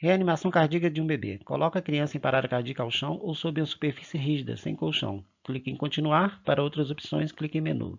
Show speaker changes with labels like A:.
A: Reanimação cardíaca de um bebê. Coloca a criança em parada cardíaca ao chão ou sob uma superfície rígida, sem colchão. Clique em continuar. Para outras opções, clique em menu.